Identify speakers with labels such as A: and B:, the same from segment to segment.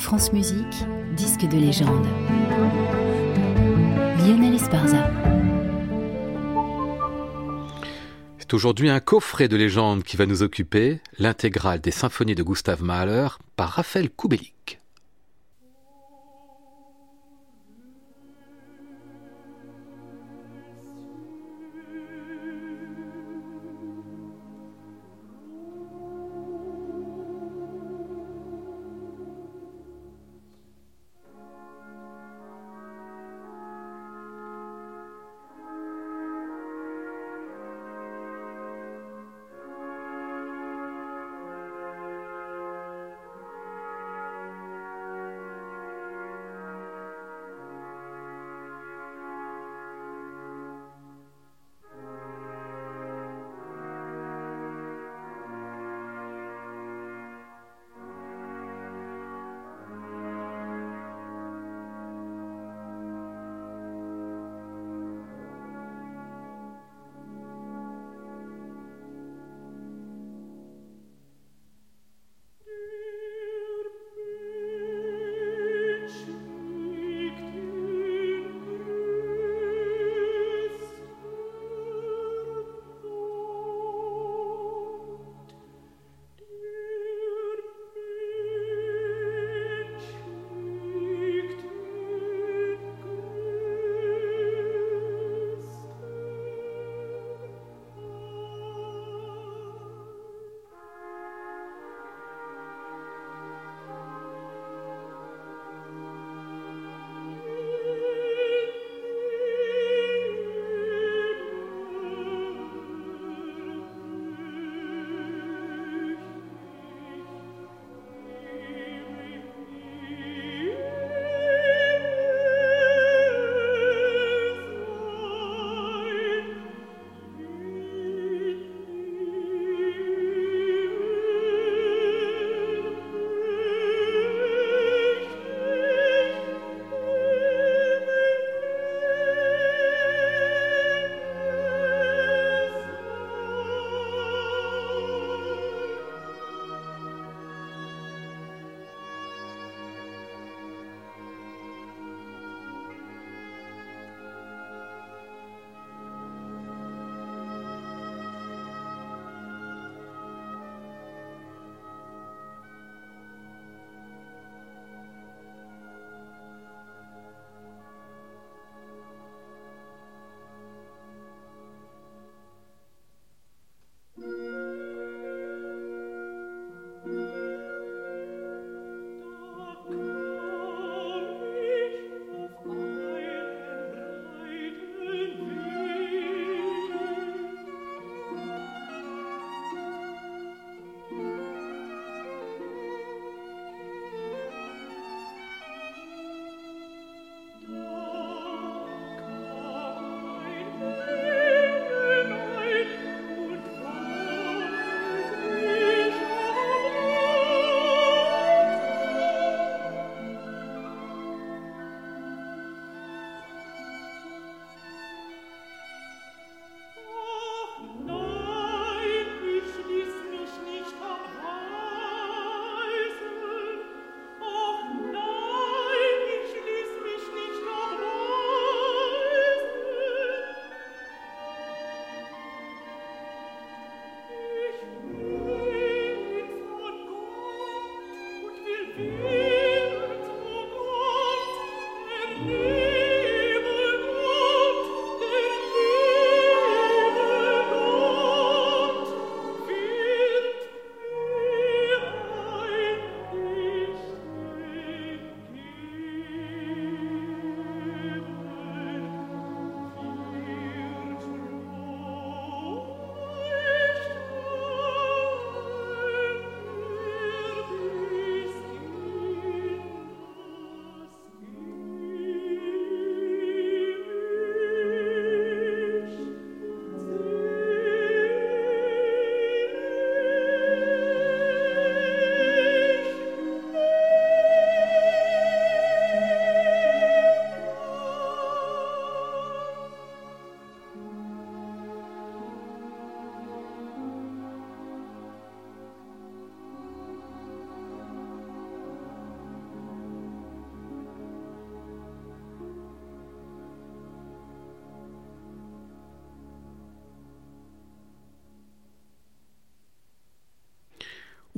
A: France Musique, disque de légende. Lionel Esparza.
B: C'est aujourd'hui un coffret de légende qui va nous occuper, l'intégrale des symphonies de Gustav Mahler par Raphaël Kubelik.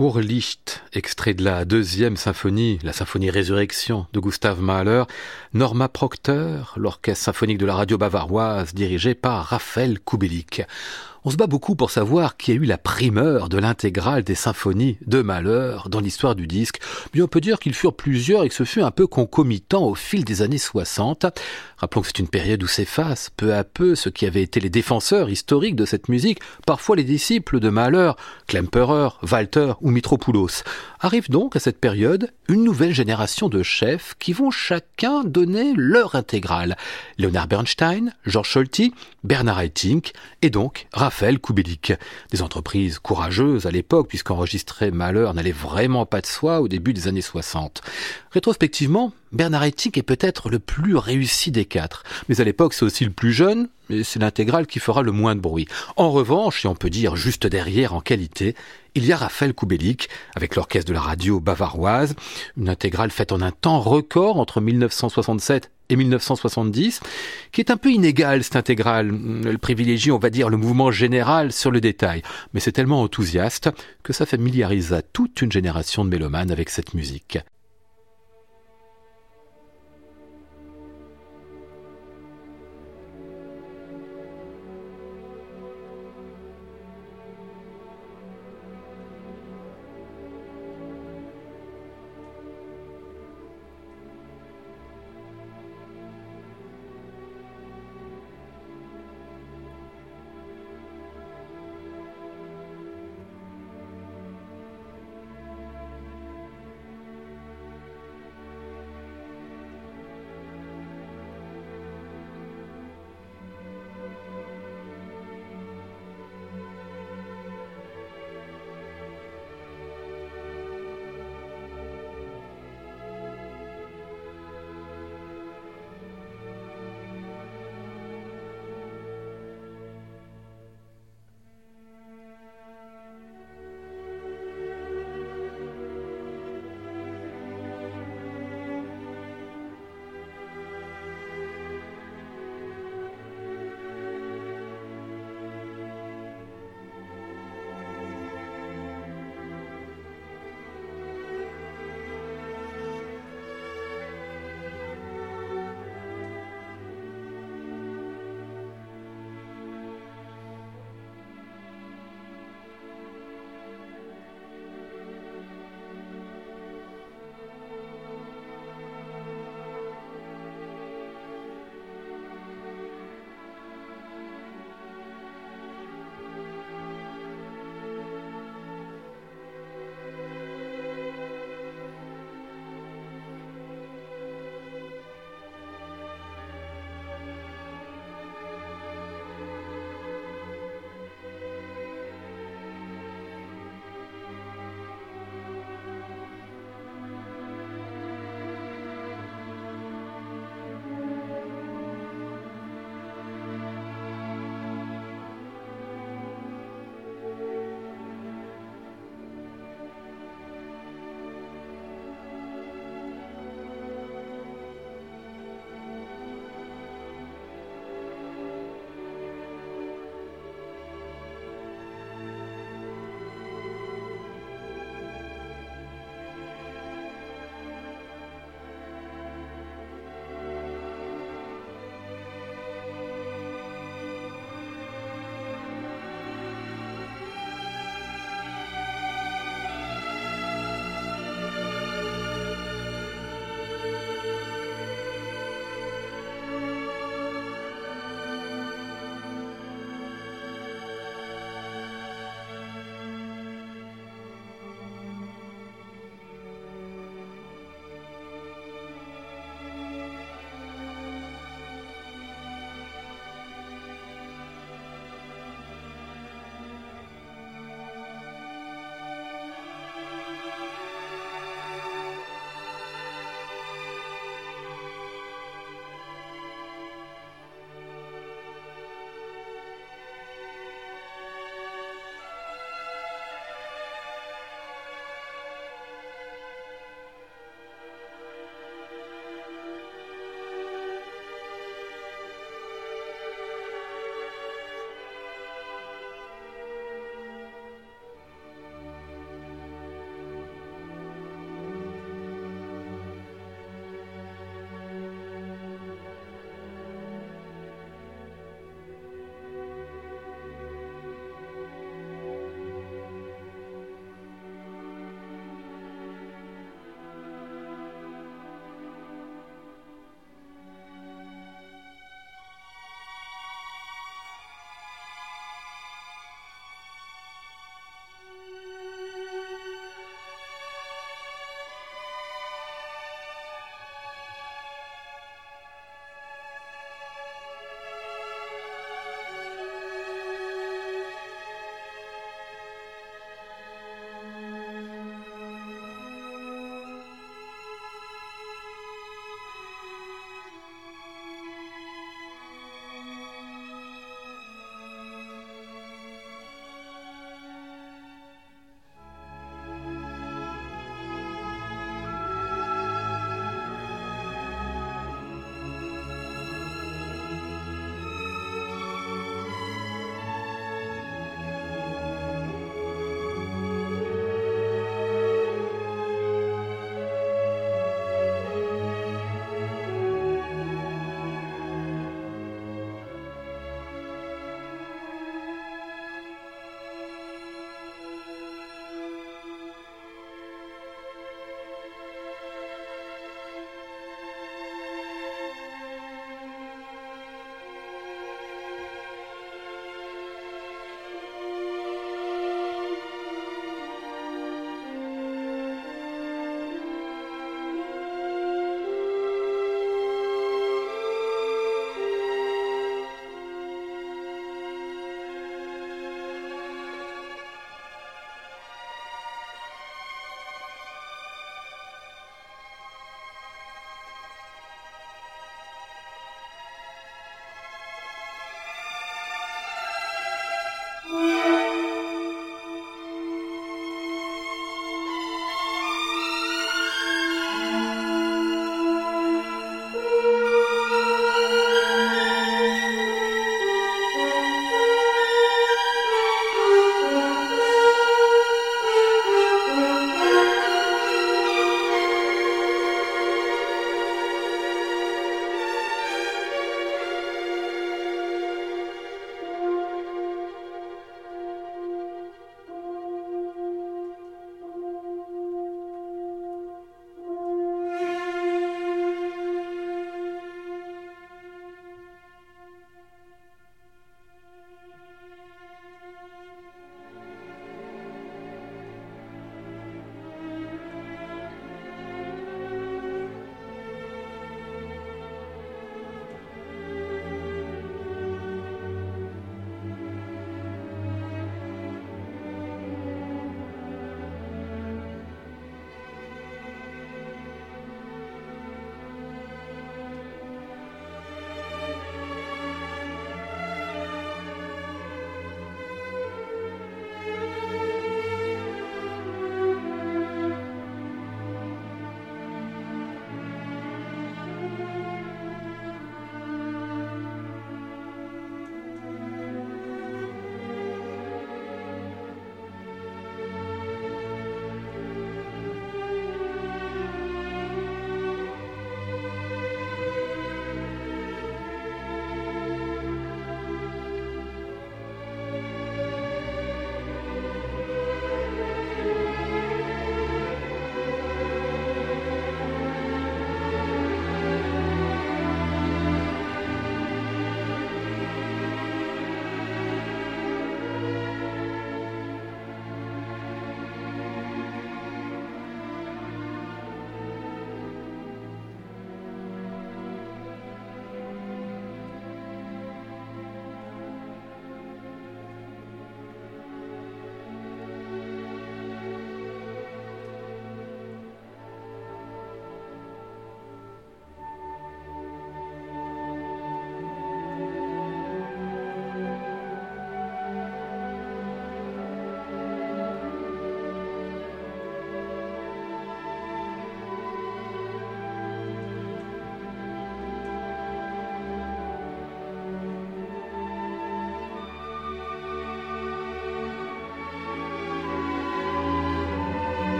B: Urlicht, extrait de la deuxième symphonie, la symphonie Résurrection de Gustav Mahler, Norma Proctor, l'orchestre symphonique de la radio bavaroise dirigé par Raphaël Kubelik. On se bat beaucoup pour savoir qui a eu la primeur de l'intégrale des symphonies de Malheur dans l'histoire du disque. Mais on peut dire qu'ils furent plusieurs et que ce fut un peu concomitant au fil des années 60. Rappelons que c'est une période où s'effacent peu à peu ceux qui avaient été les défenseurs historiques de cette musique, parfois les disciples de Mahler, Klemperer, Walter ou Mitropoulos. Arrive donc à cette période une nouvelle génération de chefs qui vont chacun donner leur intégrale. Leonard Bernstein, Georges Scholti, Bernard Haitink et donc Raphaël Kubelik. Des entreprises courageuses à l'époque, puisqu'enregistrer Malheur n'allait vraiment pas de soi au début des années 60. Rétrospectivement, Bernard Haitink est peut-être le plus réussi des quatre. Mais à l'époque, c'est aussi le plus jeune, et c'est l'intégrale qui fera le moins de bruit. En revanche, et on peut dire juste derrière en qualité, il y a Raphaël Kubelik, avec l'orchestre de la radio bavaroise, une intégrale faite en un temps record entre 1967 et 1970, qui est un peu inégal cette intégrale. Elle privilégie, on va dire, le mouvement général sur le détail. Mais c'est tellement enthousiaste que ça familiarisa toute une génération de mélomanes avec cette musique.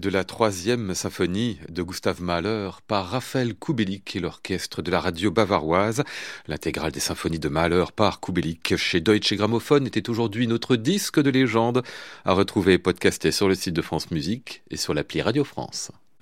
B: De la troisième symphonie de Gustav Mahler par Raphaël Kubelik et l'orchestre de la radio bavaroise. L'intégrale des symphonies de Mahler par Kubelik chez Deutsche Grammophon était aujourd'hui notre disque de légende à retrouver podcasté sur le site de France Musique et sur l'appli Radio France.